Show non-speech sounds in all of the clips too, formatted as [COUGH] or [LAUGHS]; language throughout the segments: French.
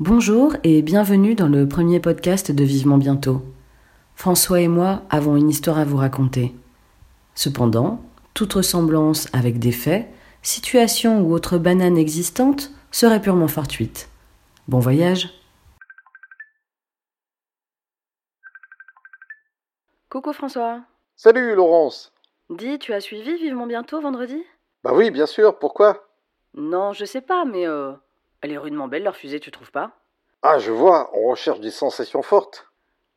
Bonjour et bienvenue dans le premier podcast de Vivement Bientôt. François et moi avons une histoire à vous raconter. Cependant, toute ressemblance avec des faits, situations ou autres bananes existantes serait purement fortuite. Bon voyage Coucou François. Salut Laurence. Dis, tu as suivi Vivement Bientôt vendredi? Bah oui, bien sûr, pourquoi? Non, je sais pas, mais euh, elle est rudement belle leur fusée, tu trouves pas? Ah, je vois, on recherche des sensations fortes.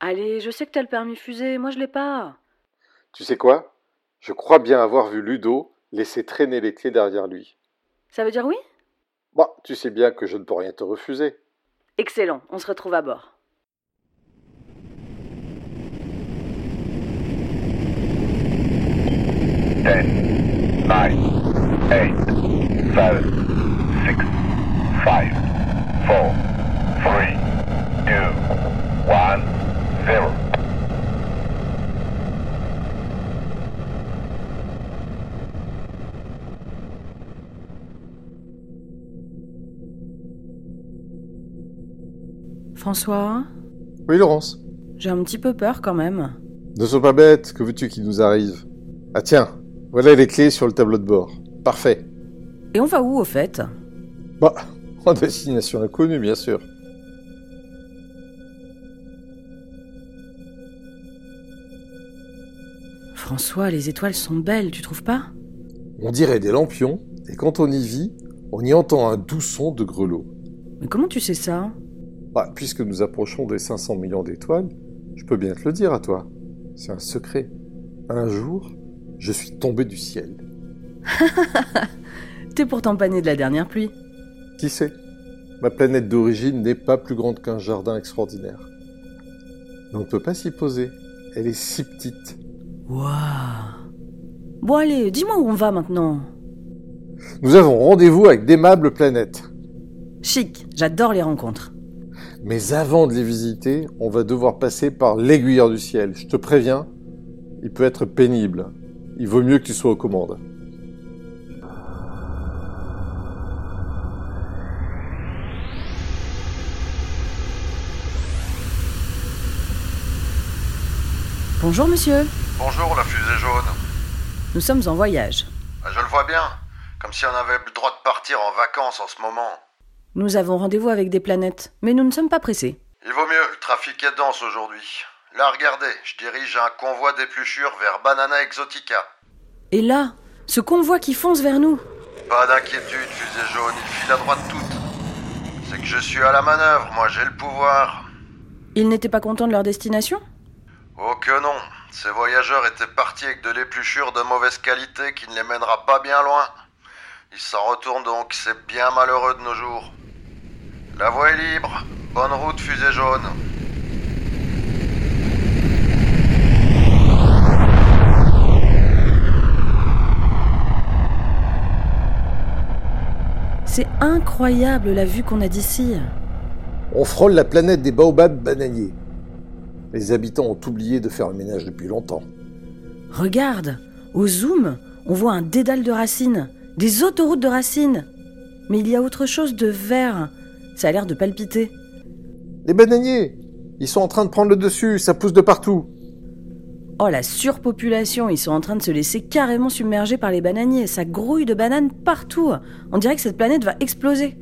Allez, je sais que t'as le permis fusée, moi je l'ai pas. Tu sais quoi? Je crois bien avoir vu Ludo laisser traîner les clés derrière lui. Ça veut dire oui? Bah, tu sais bien que je ne peux rien te refuser. Excellent, on se retrouve à bord. Ten, nine, eight, seven, 5, 4, 3, 2, 1, 0. François Oui, Laurence. J'ai un petit peu peur quand même. Ne sois pas bête, que veux-tu qu'il nous arrive? Ah tiens, voilà les clés sur le tableau de bord. Parfait. Et on va où au fait? Bah, [LAUGHS] en destination inconnue, bien sûr. François, les étoiles sont belles, tu trouves pas? On dirait des lampions, et quand on y vit, on y entend un doux son de grelot. Mais comment tu sais ça? Bah, puisque nous approchons des 500 millions d'étoiles, je peux bien te le dire à toi. C'est un secret. Un jour, je suis tombé du ciel. [LAUGHS] T'es pourtant pas né de la dernière pluie. Qui sait Ma planète d'origine n'est pas plus grande qu'un jardin extraordinaire. Mais on ne peut pas s'y poser. Elle est si petite. Waouh Bon allez, dis-moi où on va maintenant. Nous avons rendez-vous avec d'aimables planètes. Chic, j'adore les rencontres. Mais avant de les visiter, on va devoir passer par l'aiguilleur du ciel. Je te préviens, il peut être pénible. Il vaut mieux que tu sois aux commandes. Bonjour monsieur, Bonjour la fusée jaune. nous sommes en voyage. Ah, Je le vois bien. Comme si on avait le droit de partir en vacances en ce moment. Nous avons rendez-vous avec des planètes, mais nous ne sommes pas pressés. Il vaut mieux, le trafic est dense aujourd'hui. Là, regardez, je dirige un convoi d'épluchures vers Banana Exotica. Et là, ce convoi qui fonce vers nous. Pas d'inquiétude, fusée jaune, il file à droite toute. C'est que je suis à la manœuvre, moi j'ai le pouvoir. Ils n'étaient pas contents de leur destination? Oh que non, ces voyageurs étaient partis avec de l'épluchure de mauvaise qualité qui ne les mènera pas bien loin. Ils s'en retournent donc, c'est bien malheureux de nos jours. La voie est libre, bonne route fusée jaune. C'est incroyable la vue qu'on a d'ici. On frôle la planète des baobabs bananiers. Les habitants ont oublié de faire le ménage depuis longtemps. Regarde, au zoom, on voit un dédale de racines, des autoroutes de racines. Mais il y a autre chose de vert. Ça a l'air de palpiter. Les bananiers Ils sont en train de prendre le dessus, ça pousse de partout. Oh la surpopulation, ils sont en train de se laisser carrément submerger par les bananiers. Ça grouille de bananes partout. On dirait que cette planète va exploser.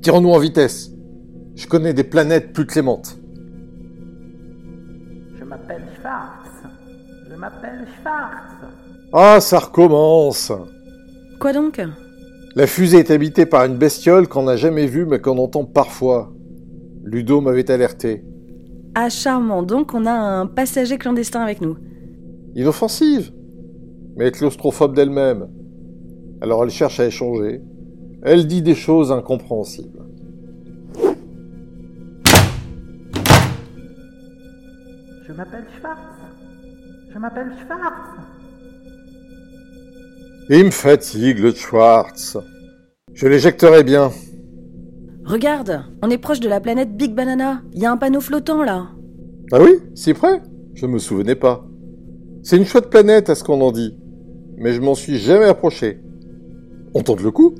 Tirons-nous en vitesse. Je connais des planètes plus clémentes. Je m'appelle Schwartz. Je m'appelle Schwartz. Ah, ça recommence Quoi donc? La fusée est habitée par une bestiole qu'on n'a jamais vue mais qu'on entend parfois. Ludo m'avait alerté. Ah charmant, donc on a un passager clandestin avec nous. Inoffensive, mais claustrophobe d'elle-même. Alors elle cherche à échanger. Elle dit des choses incompréhensibles. Je m'appelle Schwartz. Je m'appelle Schwartz. Il me fatigue le Schwartz. Je l'éjecterai bien. Regarde, on est proche de la planète Big Banana. Il y a un panneau flottant là. Ah oui Si près Je me souvenais pas. C'est une chouette planète à ce qu'on en dit. Mais je m'en suis jamais approché. On tente le coup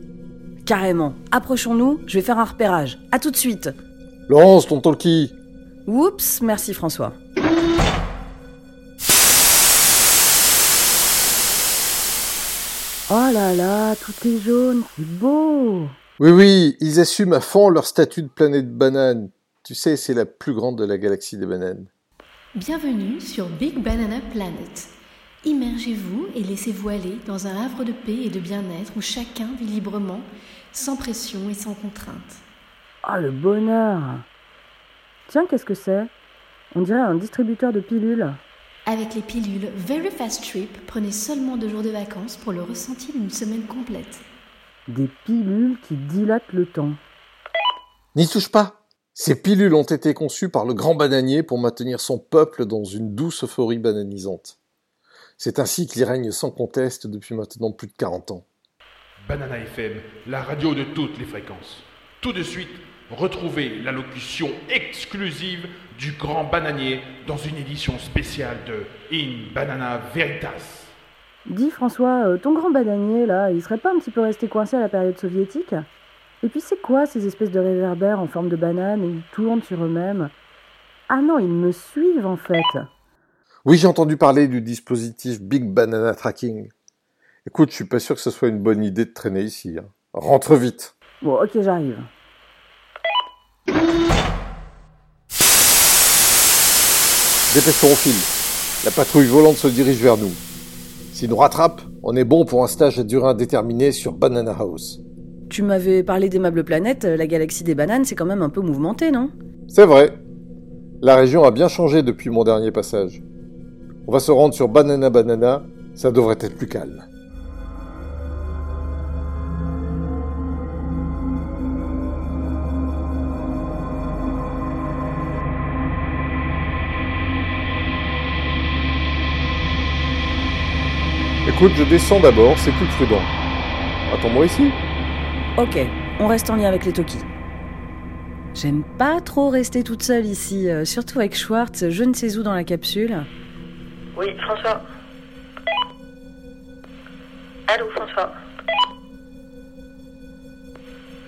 Carrément. Approchons-nous, je vais faire un repérage. À tout de suite. Laurence, ton talkie Oups, merci François. Oh là là, tout est jaune, c'est beau. Oui, oui, ils assument à fond leur statut de planète banane. Tu sais, c'est la plus grande de la galaxie des bananes. Bienvenue sur Big Banana Planet. Immergez-vous et laissez-vous aller dans un havre de paix et de bien-être où chacun vit librement, sans pression et sans contrainte. Oh le bonheur. Tiens, qu'est-ce que c'est? On dirait un distributeur de pilules. Avec les pilules Very Fast Trip, prenez seulement deux jours de vacances pour le ressenti d'une semaine complète. Des pilules qui dilatent le temps. N'y touche pas Ces pilules ont été conçues par le grand bananier pour maintenir son peuple dans une douce euphorie bananisante. C'est ainsi qu'il règne sans conteste depuis maintenant plus de 40 ans. Banana FM, la radio de toutes les fréquences. Tout de suite, retrouvez l'allocution exclusive du grand bananier dans une édition spéciale de In Banana Veritas. Dis François, euh, ton grand bananier là, il serait pas un petit peu resté coincé à la période soviétique? Et puis c'est quoi ces espèces de réverbères en forme de banane et ils tournent sur eux-mêmes? Ah non, ils me suivent en fait. Oui, j'ai entendu parler du dispositif Big Banana Tracking. Écoute, je suis pas sûr que ce soit une bonne idée de traîner ici. hein. Rentre vite. Bon, ok, j'arrive. Dépêchons, on file. La patrouille volante se dirige vers nous. S'ils nous rattrapent, on est bon pour un stage à durée indéterminée sur Banana House. Tu m'avais parlé d'aimable planète, la galaxie des bananes, c'est quand même un peu mouvementé, non? C'est vrai. La région a bien changé depuis mon dernier passage. On va se rendre sur Banana Banana, ça devrait être plus calme. Écoute, je descends d'abord, c'est plus prudent. Attends-moi ici. Ok, on reste en lien avec les Toki. J'aime pas trop rester toute seule ici, euh, surtout avec Schwartz, je ne sais où dans la capsule. Oui, François. Allô, François.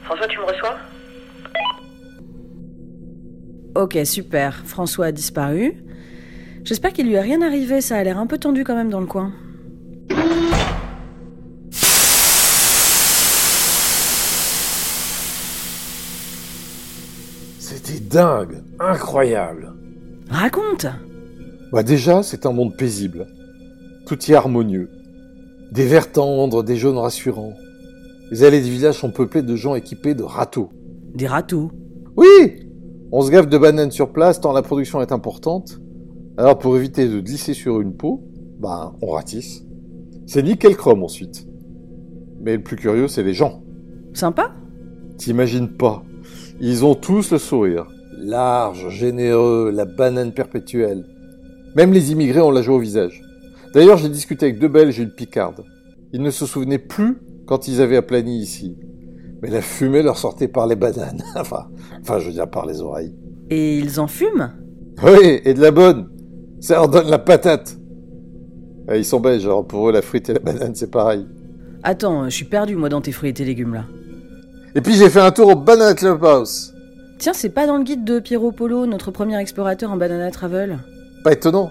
François, tu me reçois? Ok, super, François a disparu. J'espère qu'il lui a rien arrivé, ça a l'air un peu tendu quand même dans le coin. Dingue, incroyable. Raconte Bah déjà, c'est un monde paisible. Tout y est harmonieux. Des verts tendres, des jaunes rassurants. Les allées du village sont peuplées de gens équipés de râteaux. Des râteaux. Oui On se gave de bananes sur place tant la production est importante. Alors pour éviter de glisser sur une peau, bah on ratisse. C'est nickel chrome ensuite. Mais le plus curieux, c'est les gens. Sympa T'imagines pas. Ils ont tous le sourire. Large, généreux, la banane perpétuelle. Même les immigrés ont la joie au visage. D'ailleurs, j'ai discuté avec deux Belges et une Picarde. Ils ne se souvenaient plus quand ils avaient aplani ici. Mais la fumée leur sortait par les bananes. [LAUGHS] enfin, enfin, je veux dire par les oreilles. Et ils en fument? Oui, et de la bonne. Ça leur donne la patate. Ah, Ils sont belges, alors pour eux, la frite et la banane, c'est pareil. Attends, je suis perdu moi dans tes fruits et tes légumes là. Et puis j'ai fait un tour au Banana Clubhouse. Tiens, c'est pas dans le guide de Piero Polo, notre premier explorateur en banana travel Pas étonnant.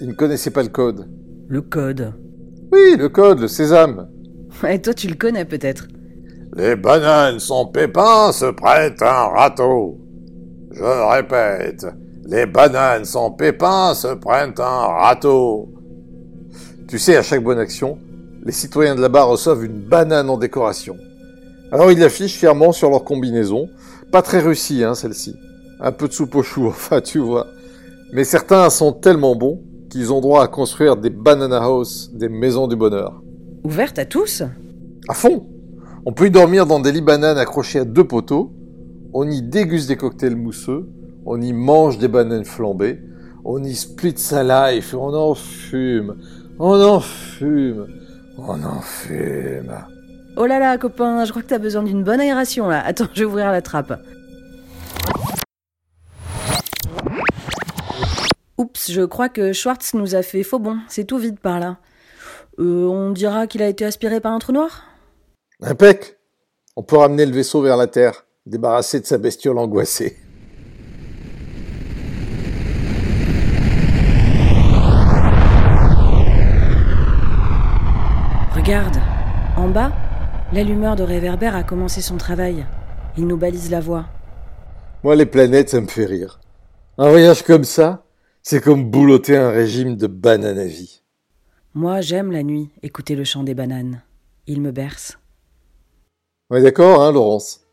Ils ne connaissaient pas le code. Le code. Oui, le code, le sésame. Et toi, tu le connais peut-être. Les bananes sans pépins se prêtent un râteau. Je répète, les bananes sans pépins se prennent un râteau. Tu sais, à chaque bonne action, les citoyens de là-bas reçoivent une banane en décoration. Alors ils l'affichent fièrement sur leur combinaison. Pas très réussi, hein, celle-ci. Un peu de soupe au chou, [LAUGHS] enfin, tu vois. Mais certains sont tellement bons qu'ils ont droit à construire des banana house, des maisons du bonheur. Ouverte à tous? À fond On peut y dormir dans des lits bananes accrochés à deux poteaux, on y déguste des cocktails mousseux, on y mange des bananes flambées, on y split sa life, on en fume, on en fume, on en fume. Oh là là, copain, je crois que t'as besoin d'une bonne aération là. Attends, je vais ouvrir la trappe. Oups, je crois que Schwartz nous a fait faux bon. C'est tout vide par là. Euh, on dira qu'il a été aspiré par un trou noir? Impec On peut ramener le vaisseau vers la Terre, débarrasser de sa bestiole angoissée. Regarde, en bas, l'allumeur de réverbère a commencé son travail. Il nous balise la voie. Moi, les planètes, ça me fait rire. Un voyage comme ça, c'est comme boulotter un régime de banane à vie. Moi, j'aime la nuit, écouter le chant des bananes. Il me berce. On est d'accord, hein, Laurence?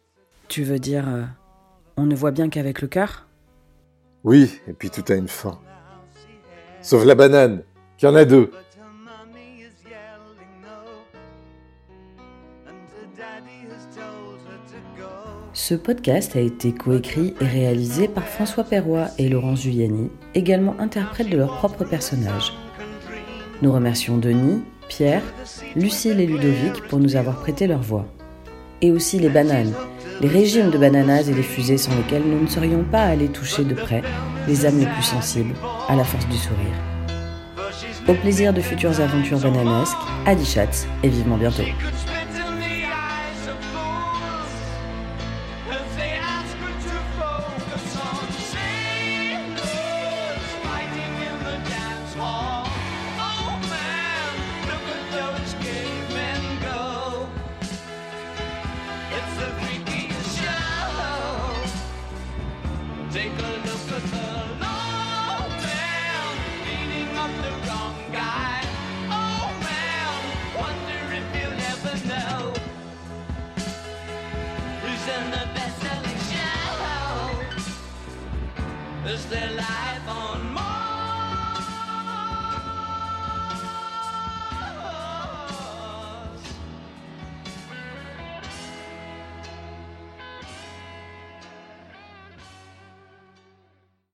Tu veux dire, euh, on ne voit bien qu'avec le cœur? Oui, et puis tout a une fin. Sauf la banane, qu'il y en a deux. Ce podcast a été coécrit et réalisé par François Perroy et Laurence Giuliani, également interprètes de leurs propres personnages. Nous remercions Denis, Pierre, Lucille et Ludovic pour nous avoir prêté leur voix. Et aussi les bananes, les régimes de bananas et les fusées sans lesquels nous ne serions pas allés toucher de près les âmes les plus sensibles à la force du sourire. Au plaisir de futures aventures bananesques, à Chatz et vivement bientôt. their life.